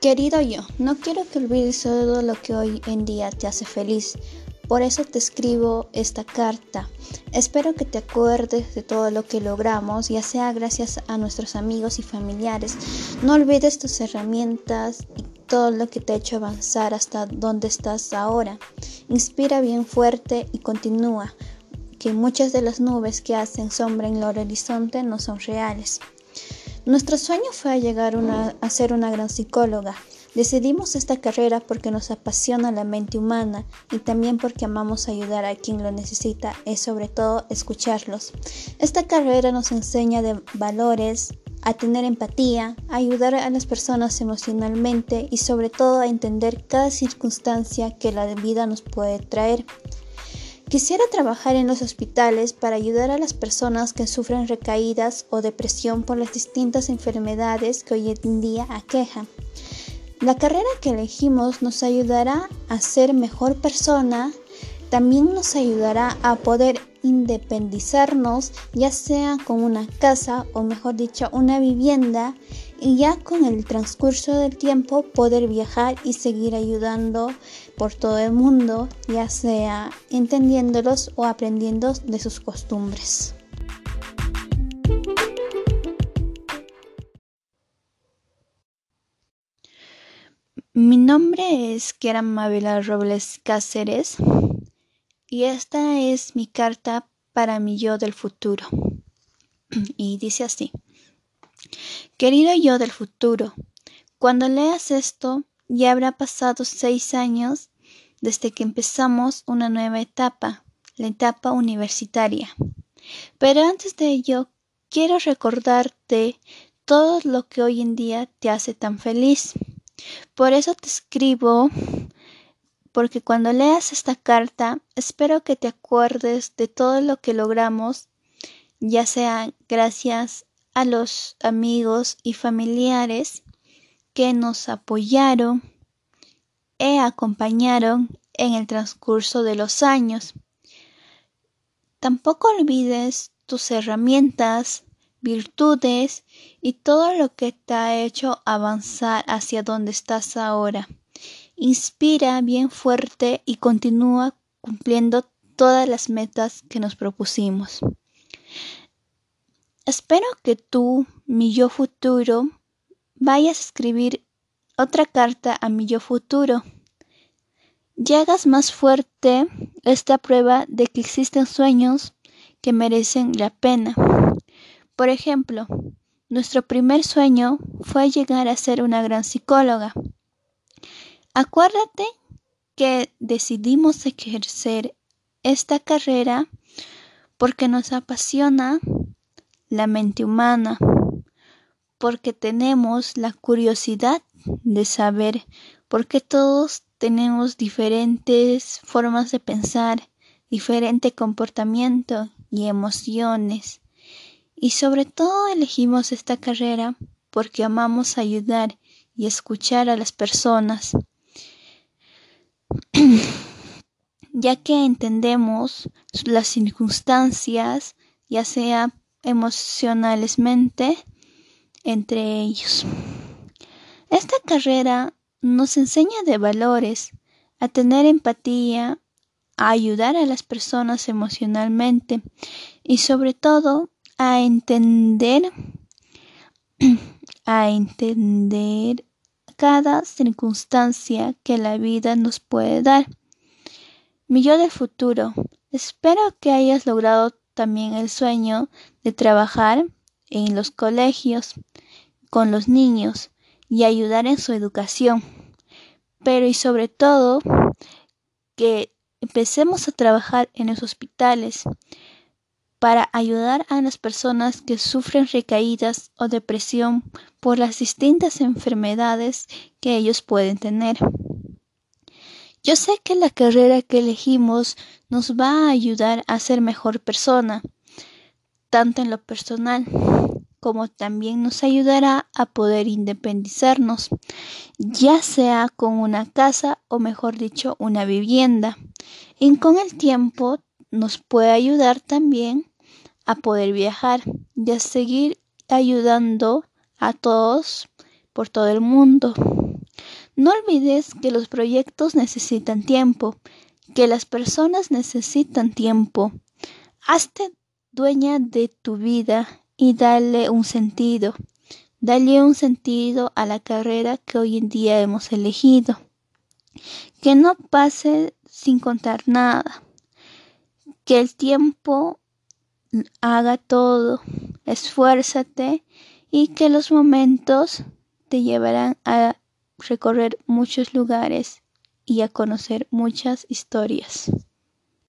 Querido yo, no quiero que olvides todo lo que hoy en día te hace feliz. Por eso te escribo esta carta. Espero que te acuerdes de todo lo que logramos, ya sea gracias a nuestros amigos y familiares. No olvides tus herramientas y todo lo que te ha hecho avanzar hasta donde estás ahora. Inspira bien fuerte y continúa, que muchas de las nubes que hacen sombra en el horizonte no son reales. Nuestro sueño fue llegar a ser una gran psicóloga. Decidimos esta carrera porque nos apasiona la mente humana y también porque amamos ayudar a quien lo necesita y sobre todo escucharlos. Esta carrera nos enseña de valores, a tener empatía, a ayudar a las personas emocionalmente y sobre todo a entender cada circunstancia que la vida nos puede traer. Quisiera trabajar en los hospitales para ayudar a las personas que sufren recaídas o depresión por las distintas enfermedades que hoy en día aquejan. La carrera que elegimos nos ayudará a ser mejor persona, también nos ayudará a poder independizarnos, ya sea con una casa o mejor dicho una vivienda, y ya con el transcurso del tiempo poder viajar y seguir ayudando por todo el mundo, ya sea entendiéndolos o aprendiendo de sus costumbres. Mi nombre es Kiara Mabela Robles Cáceres y esta es mi carta para mi yo del futuro. Y dice así. Querido yo del futuro, cuando leas esto ya habrá pasado seis años desde que empezamos una nueva etapa, la etapa universitaria. Pero antes de ello, quiero recordarte todo lo que hoy en día te hace tan feliz. Por eso te escribo, porque cuando leas esta carta, espero que te acuerdes de todo lo que logramos, ya sea gracias a los amigos y familiares que nos apoyaron e acompañaron en el transcurso de los años. Tampoco olvides tus herramientas, virtudes y todo lo que te ha hecho avanzar hacia donde estás ahora. Inspira bien fuerte y continúa cumpliendo todas las metas que nos propusimos. Espero que tú, mi yo futuro, vayas a escribir otra carta a mi yo futuro y hagas más fuerte esta prueba de que existen sueños que merecen la pena. Por ejemplo, nuestro primer sueño fue llegar a ser una gran psicóloga. Acuérdate que decidimos ejercer esta carrera porque nos apasiona la mente humana, porque tenemos la curiosidad de saber por qué todos tenemos diferentes formas de pensar, diferente comportamiento y emociones. Y sobre todo elegimos esta carrera porque amamos ayudar y escuchar a las personas, ya que entendemos las circunstancias, ya sea emocionalmente entre ellos. Esta carrera nos enseña de valores, a tener empatía, a ayudar a las personas emocionalmente y sobre todo a entender a entender cada circunstancia que la vida nos puede dar. Mi yo del futuro, espero que hayas logrado también el sueño de trabajar en los colegios con los niños y ayudar en su educación. Pero y sobre todo que empecemos a trabajar en los hospitales para ayudar a las personas que sufren recaídas o depresión por las distintas enfermedades que ellos pueden tener. Yo sé que la carrera que elegimos nos va a ayudar a ser mejor persona, tanto en lo personal como también nos ayudará a poder independizarnos, ya sea con una casa o mejor dicho una vivienda. Y con el tiempo nos puede ayudar también a poder viajar y a seguir ayudando a todos por todo el mundo. No olvides que los proyectos necesitan tiempo, que las personas necesitan tiempo. Hazte dueña de tu vida y dale un sentido. Dale un sentido a la carrera que hoy en día hemos elegido. Que no pase sin contar nada. Que el tiempo haga todo. Esfuérzate y que los momentos te llevarán a recorrer muchos lugares y a conocer muchas historias.